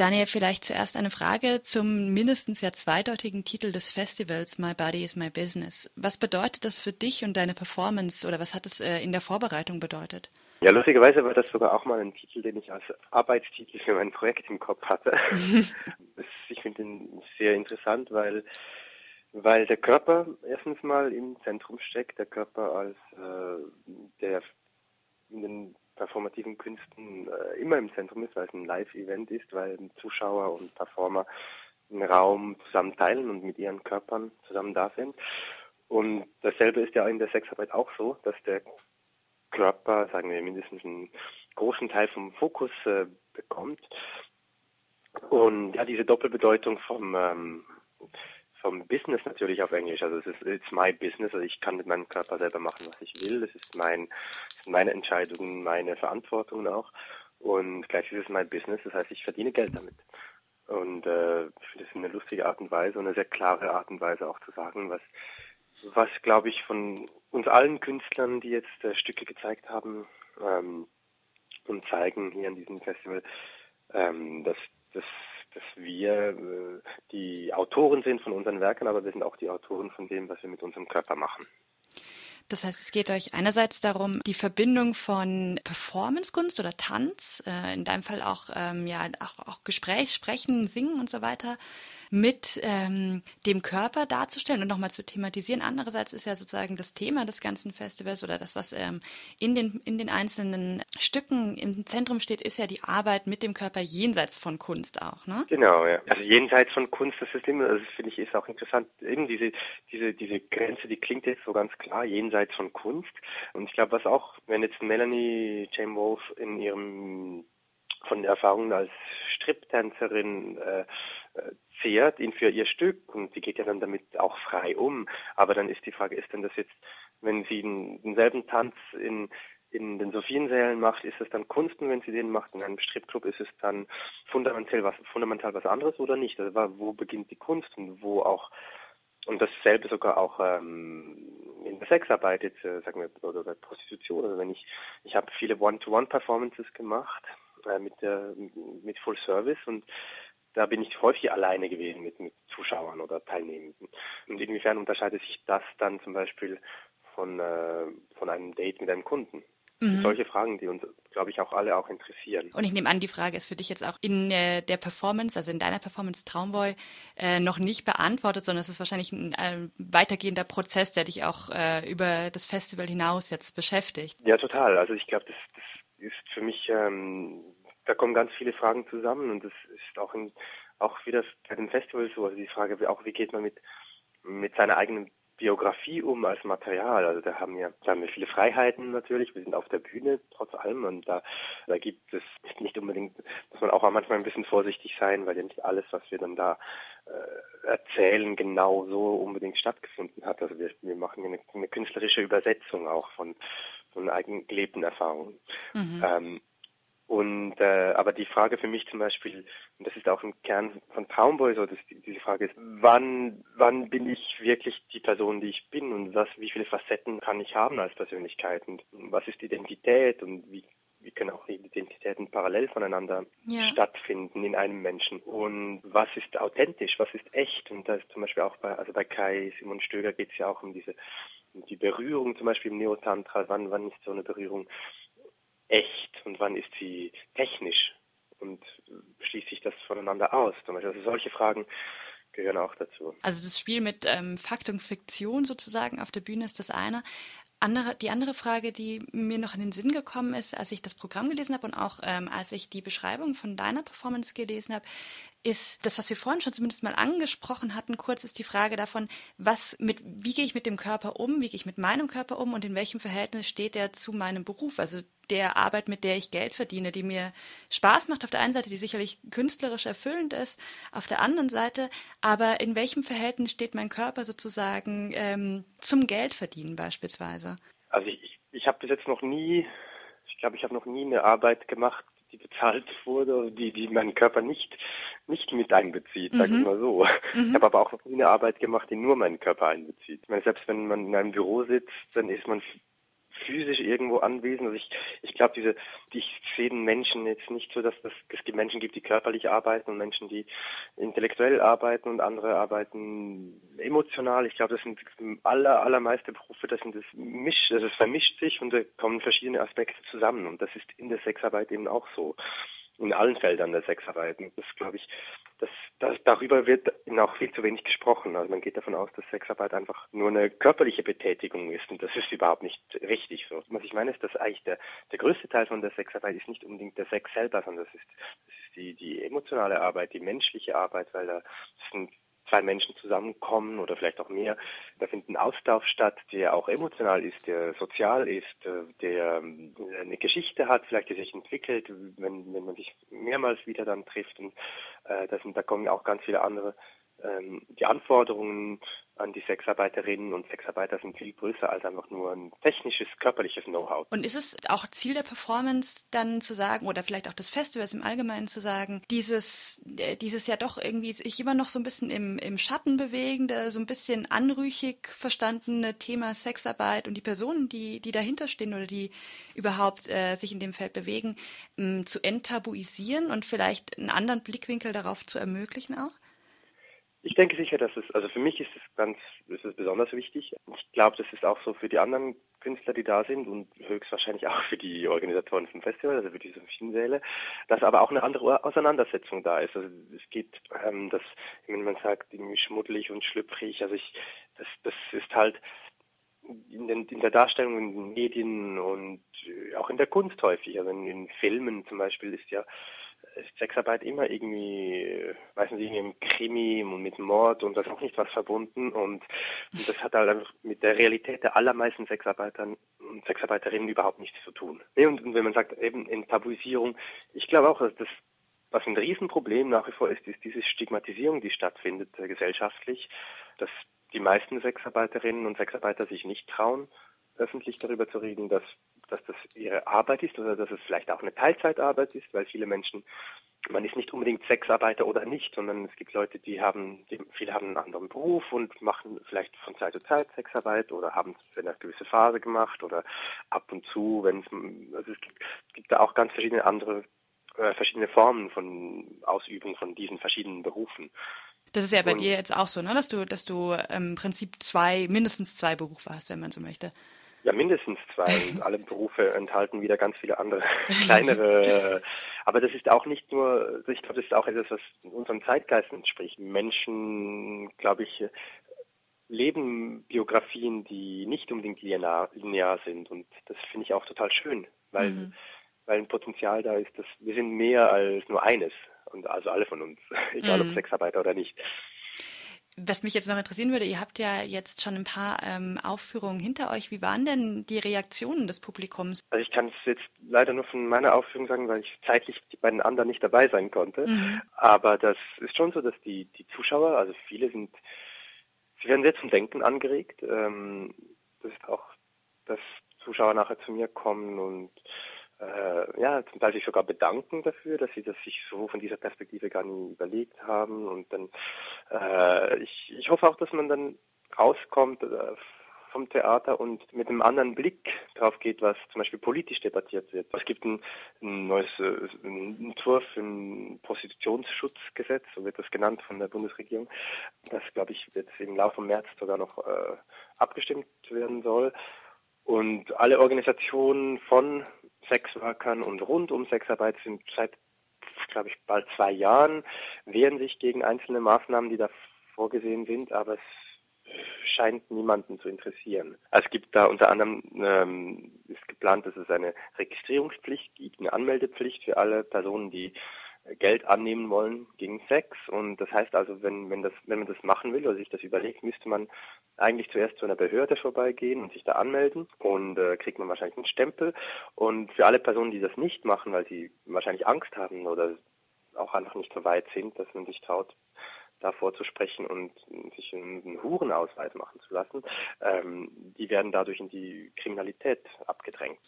Daniel, vielleicht zuerst eine Frage zum mindestens ja zweideutigen Titel des Festivals My Body is My Business. Was bedeutet das für dich und deine Performance oder was hat es äh, in der Vorbereitung bedeutet? Ja, lustigerweise war das sogar auch mal ein Titel, den ich als Arbeitstitel für mein Projekt im Kopf hatte. ich finde ihn sehr interessant, weil weil der Körper erstens mal im Zentrum steckt, der Körper als äh, der in den performativen Künsten äh, immer im Zentrum ist, weil es ein Live-Event ist, weil Zuschauer und Performer einen Raum zusammen teilen und mit ihren Körpern zusammen da sind. Und dasselbe ist ja in der Sexarbeit auch so, dass der Körper, sagen wir mindestens einen großen Teil vom Fokus äh, bekommt. Und ja, diese Doppelbedeutung vom ähm, vom Business natürlich auf Englisch. Also es ist it's my business. Also ich kann mit meinem Körper selber machen, was ich will. Das ist mein, meine Entscheidungen, meine Verantwortung auch. Und gleich ist es mein Business. Das heißt, ich verdiene Geld damit. Und äh, ich finde es eine lustige Art und Weise und eine sehr klare Art und Weise auch zu sagen, was, was glaube ich von uns allen Künstlern, die jetzt äh, Stücke gezeigt haben ähm, und zeigen hier an diesem Festival, ähm, dass, dass dass wir äh, die Autoren sind von unseren Werken, aber wir sind auch die Autoren von dem, was wir mit unserem Körper machen. Das heißt, es geht euch einerseits darum, die Verbindung von Performancekunst oder Tanz, äh, in deinem Fall auch, ähm, ja, auch, auch Gespräch, Sprechen, Singen und so weiter, mit ähm, dem Körper darzustellen und nochmal zu thematisieren. Andererseits ist ja sozusagen das Thema des ganzen Festivals oder das, was ähm, in, den, in den einzelnen Stücken im Zentrum steht, ist ja die Arbeit mit dem Körper jenseits von Kunst auch, ne? Genau, ja. Also jenseits von Kunst, das ist immer, das finde ich, ist auch interessant. Eben diese, diese, diese Grenze, die klingt jetzt so ganz klar, jenseits von Kunst. Und ich glaube, was auch, wenn jetzt Melanie Jane Wolf in ihrem von der Erfahrung als Striptänzerin äh, äh, zehrt ihn für ihr Stück und sie geht ja dann damit auch frei um. Aber dann ist die Frage, ist denn das jetzt, wenn sie denselben Tanz in in den Sophiensälen macht, ist es dann Kunst und wenn sie den macht in einem Stripclub, ist es dann fundamental was, fundamental was anderes oder nicht? Also wo beginnt die Kunst und wo auch, und dasselbe sogar auch ähm, in der Sexarbeit jetzt, äh, sagen wir, oder bei Prostitution. Also wenn ich, ich habe viele One-to-One-Performances gemacht äh, mit der, mit Full Service und da bin ich häufig alleine gewesen mit, mit Zuschauern oder Teilnehmenden. Und inwiefern unterscheidet sich das dann zum Beispiel von, äh, von einem Date mit einem Kunden? Mhm. Solche Fragen, die uns, glaube ich, auch alle auch interessieren. Und ich nehme an, die Frage ist für dich jetzt auch in äh, der Performance, also in deiner Performance Traumboy, äh, noch nicht beantwortet, sondern es ist wahrscheinlich ein äh, weitergehender Prozess, der dich auch äh, über das Festival hinaus jetzt beschäftigt. Ja, total. Also ich glaube, das, das ist für mich ähm, da kommen ganz viele Fragen zusammen und das ist auch in, auch wieder bei dem Festival so, also die Frage auch, wie geht man mit, mit seiner eigenen Biografie um als Material. Also da haben wir, da haben wir viele Freiheiten natürlich. Wir sind auf der Bühne trotz allem und da, da gibt es nicht unbedingt, muss man auch manchmal ein bisschen vorsichtig sein, weil ja nicht alles, was wir dann da äh, erzählen, genau so unbedingt stattgefunden hat. Also wir, wir machen eine, eine künstlerische Übersetzung auch von, von eigenen gelebten Erfahrungen. Mhm. Ähm, und äh, aber die Frage für mich zum Beispiel, und das ist auch im Kern von Traumboy so, dass die, diese Frage ist, wann wann bin ich wirklich die Person, die ich bin? Und was wie viele Facetten kann ich haben als Persönlichkeit? Und was ist Identität? Und wie wie können auch Identitäten parallel voneinander ja. stattfinden in einem Menschen? Und was ist authentisch, was ist echt? Und das ist zum Beispiel auch bei also bei Kai Simon Stöger geht es ja auch um diese um die Berührung zum Beispiel im Neotantra, wann wann ist so eine Berührung wann ist sie technisch und schließt sich das voneinander aus? Zum Beispiel, also solche Fragen gehören auch dazu. Also das Spiel mit ähm, Fakt und Fiktion sozusagen auf der Bühne ist das eine. Andere, die andere Frage, die mir noch in den Sinn gekommen ist, als ich das Programm gelesen habe und auch ähm, als ich die Beschreibung von deiner Performance gelesen habe, ist das, was wir vorhin schon zumindest mal angesprochen hatten, kurz ist die Frage davon, was mit, wie gehe ich mit dem Körper um, wie gehe ich mit meinem Körper um und in welchem Verhältnis steht er zu meinem Beruf, also der Arbeit, mit der ich Geld verdiene, die mir Spaß macht auf der einen Seite, die sicherlich künstlerisch erfüllend ist, auf der anderen Seite, aber in welchem Verhältnis steht mein Körper sozusagen ähm, zum Geldverdienen beispielsweise? Also ich, ich habe bis jetzt noch nie, ich glaube, ich habe noch nie eine Arbeit gemacht, die bezahlt wurde, die, die meinen Körper nicht, nicht mit einbezieht, mhm. sag ich mhm. mal so. Mhm. Ich habe aber auch noch nie eine Arbeit gemacht, die nur meinen Körper einbezieht. Ich meine, selbst wenn man in einem Büro sitzt, dann ist man physisch irgendwo anwesend. Also ich, ich glaube, diese, ich sehe den Menschen jetzt nicht so, dass das, es Menschen gibt, die körperlich arbeiten und Menschen, die intellektuell arbeiten und andere arbeiten emotional. Ich glaube, das sind aller, allermeiste Berufe, das sind das mischt, also es vermischt sich und da kommen verschiedene Aspekte zusammen und das ist in der Sexarbeit eben auch so in allen Feldern der Sexarbeit. das glaube ich, das, das, darüber wird auch viel zu wenig gesprochen. Also man geht davon aus, dass Sexarbeit einfach nur eine körperliche Betätigung ist und das ist überhaupt nicht richtig so. Was ich meine ist, dass eigentlich der, der größte Teil von der Sexarbeit ist nicht unbedingt der Sex selber, sondern das ist, das ist die, die emotionale Arbeit, die menschliche Arbeit, weil da sind zwei Menschen zusammenkommen oder vielleicht auch mehr. Da findet ein Austausch statt, der auch emotional ist, der sozial ist, äh, der ähm, eine Geschichte hat, vielleicht die sich entwickelt, wenn, wenn man sich mehrmals wieder dann trifft. Und äh, das sind, da kommen auch ganz viele andere ähm, die Anforderungen an die Sexarbeiterinnen und Sexarbeiter sind viel größer als einfach nur ein technisches, körperliches Know-how. Und ist es auch Ziel der Performance dann zu sagen, oder vielleicht auch des Festivals im Allgemeinen zu sagen, dieses, äh, dieses ja doch irgendwie sich immer noch so ein bisschen im, im Schatten bewegende, so ein bisschen anrüchig verstandene Thema Sexarbeit und die Personen, die, die dahinter stehen oder die überhaupt äh, sich in dem Feld bewegen, mh, zu enttabuisieren und vielleicht einen anderen Blickwinkel darauf zu ermöglichen auch? Ich denke sicher, dass es, also für mich ist es ganz, ist es besonders wichtig. Ich glaube, das ist auch so für die anderen Künstler, die da sind und höchstwahrscheinlich auch für die Organisatoren vom Festival, also für diese Maschinensäle, dass aber auch eine andere Auseinandersetzung da ist. Also es geht, ähm, das, wenn man sagt, irgendwie schmuddelig und schlüpfrig, also ich, das, das ist halt in, den, in der Darstellung in den Medien und auch in der Kunst häufig. Also in, in Filmen zum Beispiel ist ja Sexarbeit immer irgendwie, weiß nicht, irgendwie im Krimi und mit Mord und das ist auch nicht was verbunden und, und das hat halt einfach mit der Realität der allermeisten Sexarbeitern und Sexarbeiterinnen überhaupt nichts zu tun. Und, und wenn man sagt, eben in Tabuisierung, ich glaube auch, dass das was ein Riesenproblem nach wie vor ist, ist diese Stigmatisierung, die stattfindet äh, gesellschaftlich, dass die meisten Sexarbeiterinnen und Sexarbeiter sich nicht trauen, öffentlich darüber zu reden, dass dass das ihre Arbeit ist oder dass es vielleicht auch eine Teilzeitarbeit ist, weil viele Menschen, man ist nicht unbedingt Sexarbeiter oder nicht, sondern es gibt Leute, die haben, die, viele haben einen anderen Beruf und machen vielleicht von Zeit zu Zeit Sexarbeit oder haben es für eine gewisse Phase gemacht oder ab und zu, wenn es, also es gibt, es gibt da auch ganz verschiedene andere, äh, verschiedene Formen von Ausübung von diesen verschiedenen Berufen. Das ist ja bei und, dir jetzt auch so, ne? dass du, dass du im Prinzip zwei, mindestens zwei Berufe hast, wenn man so möchte. Ja, mindestens zwei. Und alle Berufe enthalten wieder ganz viele andere kleinere. Aber das ist auch nicht nur, ich glaube, das ist auch etwas, was unserem Zeitgeist entspricht. Menschen, glaube ich, leben Biografien, die nicht unbedingt linear, linear sind. Und das finde ich auch total schön, weil, mhm. weil ein Potenzial da ist, dass wir sind mehr als nur eines. Und also alle von uns, egal mhm. ob Sexarbeiter oder nicht. Was mich jetzt noch interessieren würde, ihr habt ja jetzt schon ein paar ähm, Aufführungen hinter euch. Wie waren denn die Reaktionen des Publikums? Also ich kann es jetzt leider nur von meiner Aufführung sagen, weil ich zeitlich bei den anderen nicht dabei sein konnte. Mhm. Aber das ist schon so, dass die, die Zuschauer, also viele sind, sie werden sehr zum Denken angeregt. Ähm, das ist auch, dass Zuschauer nachher zu mir kommen und äh, ja, zum Teil sich sogar bedanken dafür, dass sie das sich so von dieser Perspektive gar nie überlegt haben. Und dann, äh, ich, ich hoffe auch, dass man dann rauskommt äh, vom Theater und mit einem anderen Blick drauf geht, was zum Beispiel politisch debattiert wird. Es gibt ein, ein neues äh, ein Entwurf ein Prostitutionsschutzgesetz, so wird das genannt von der Bundesregierung. Das, glaube ich, jetzt im Laufe März sogar noch äh, abgestimmt werden soll. Und alle Organisationen von Sexworkern und rund um Sexarbeit sind seit, glaube ich, bald zwei Jahren, wehren sich gegen einzelne Maßnahmen, die da vorgesehen sind, aber es scheint niemanden zu interessieren. Also es gibt da unter anderem, ähm, ist geplant, dass es eine Registrierungspflicht gibt, eine Anmeldepflicht für alle Personen, die Geld annehmen wollen gegen Sex. Und das heißt also, wenn, wenn, das, wenn man das machen will oder sich das überlegt, müsste man eigentlich zuerst zu einer Behörde vorbeigehen und sich da anmelden und äh, kriegt man wahrscheinlich einen Stempel. Und für alle Personen, die das nicht machen, weil sie wahrscheinlich Angst haben oder auch einfach nicht so weit sind, dass man sich traut, davor zu sprechen und sich einen Hurenausweis machen zu lassen, ähm, die werden dadurch in die Kriminalität abgedrängt.